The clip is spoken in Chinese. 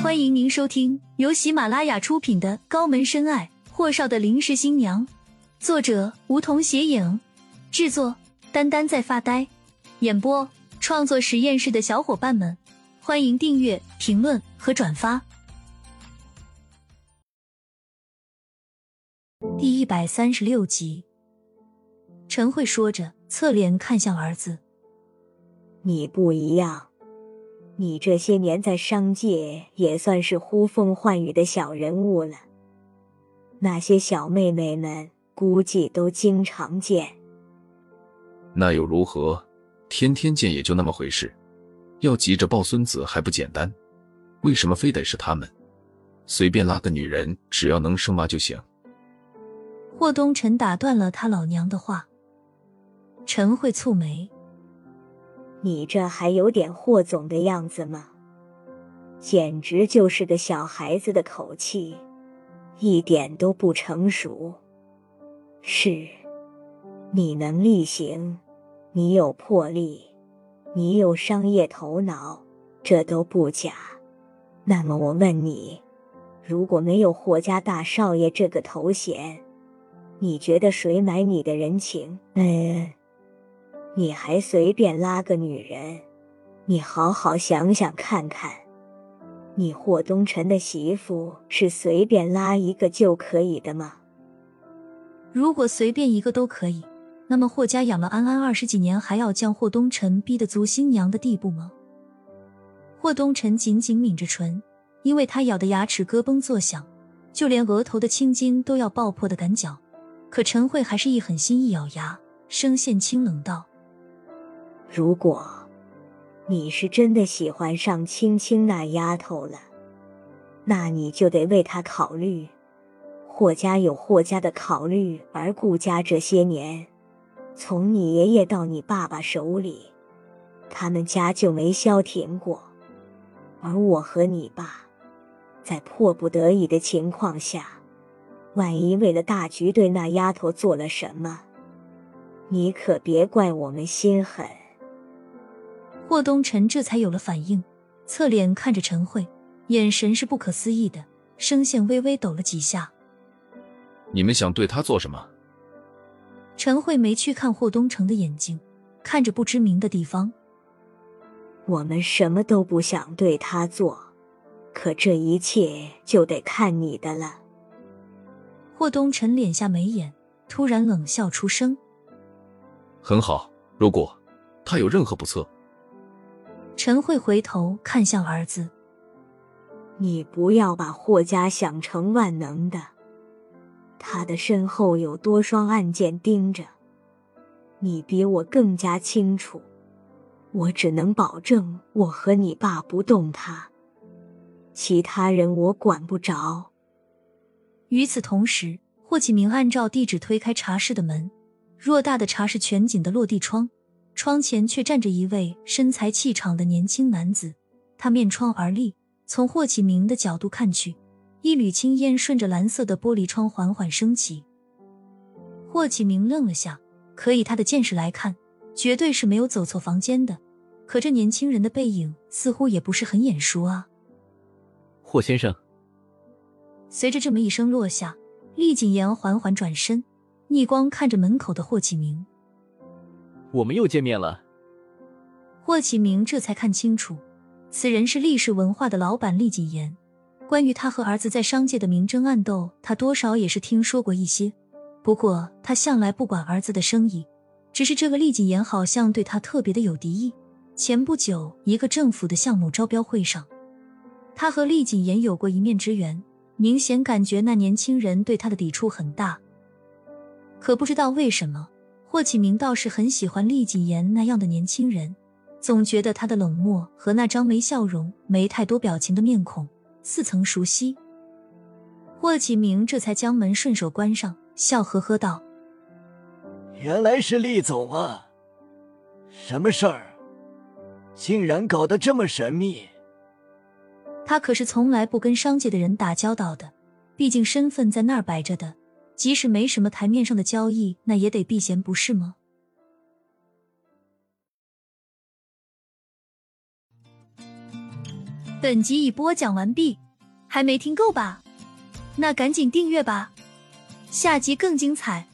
欢迎您收听由喜马拉雅出品的《高门深爱：霍少的临时新娘》，作者梧桐斜影，制作丹丹在发呆，演播创作实验室的小伙伴们，欢迎订阅、评论和转发。第一百三十六集，陈慧说着，侧脸看向儿子：“你不一样。”你这些年在商界也算是呼风唤雨的小人物了，那些小妹妹们估计都经常见。那又如何？天天见也就那么回事，要急着抱孙子还不简单？为什么非得是他们？随便拉个女人，只要能生娃就行。霍东辰打断了他老娘的话。陈慧蹙眉。你这还有点霍总的样子吗？简直就是个小孩子的口气，一点都不成熟。是，你能力行，你有魄力，你有商业头脑，这都不假。那么我问你，如果没有霍家大少爷这个头衔，你觉得谁买你的人情？嗯。你还随便拉个女人？你好好想想看看，你霍东辰的媳妇是随便拉一个就可以的吗？如果随便一个都可以，那么霍家养了安安二十几年，还要将霍东辰逼得足新娘的地步吗？霍东辰紧紧抿着唇，因为他咬的牙齿咯嘣作响，就连额头的青筋都要爆破的赶脚。可陈慧还是一狠心，一咬牙，声线清冷道。如果你是真的喜欢上青青那丫头了，那你就得为她考虑。霍家有霍家的考虑，而顾家这些年，从你爷爷到你爸爸手里，他们家就没消停过。而我和你爸，在迫不得已的情况下，万一为了大局对那丫头做了什么，你可别怪我们心狠。霍东辰这才有了反应，侧脸看着陈慧，眼神是不可思议的，声线微微抖了几下。你们想对他做什么？陈慧没去看霍东城的眼睛，看着不知名的地方。我们什么都不想对他做，可这一切就得看你的了。霍东辰敛下眉眼，突然冷笑出声：“很好，如果他有任何不测。”陈慧回头看向儿子：“你不要把霍家想成万能的，他的身后有多双暗箭盯着，你比我更加清楚。我只能保证我和你爸不动他，其他人我管不着。”与此同时，霍启明按照地址推开茶室的门，偌大的茶室全景的落地窗。窗前却站着一位身材气场的年轻男子，他面窗而立，从霍启明的角度看去，一缕青烟顺着蓝色的玻璃窗缓缓升起。霍启明愣了下，可以他的见识来看，绝对是没有走错房间的。可这年轻人的背影似乎也不是很眼熟啊。霍先生，随着这么一声落下，厉景言缓缓转身，逆光看着门口的霍启明。我们又见面了。霍启明这才看清楚，此人是历史文化的老板厉谨言。关于他和儿子在商界的明争暗斗，他多少也是听说过一些。不过他向来不管儿子的生意，只是这个厉谨言好像对他特别的有敌意。前不久，一个政府的项目招标会上，他和厉谨言有过一面之缘，明显感觉那年轻人对他的抵触很大。可不知道为什么。霍启明倒是很喜欢厉谨言那样的年轻人，总觉得他的冷漠和那张没笑容、没太多表情的面孔似曾熟悉。霍启明这才将门顺手关上，笑呵呵道：“原来是厉总啊，什么事儿？竟然搞得这么神秘？”他可是从来不跟商界的人打交道的，毕竟身份在那儿摆着的。即使没什么台面上的交易，那也得避嫌，不是吗？本集已播讲完毕，还没听够吧？那赶紧订阅吧，下集更精彩。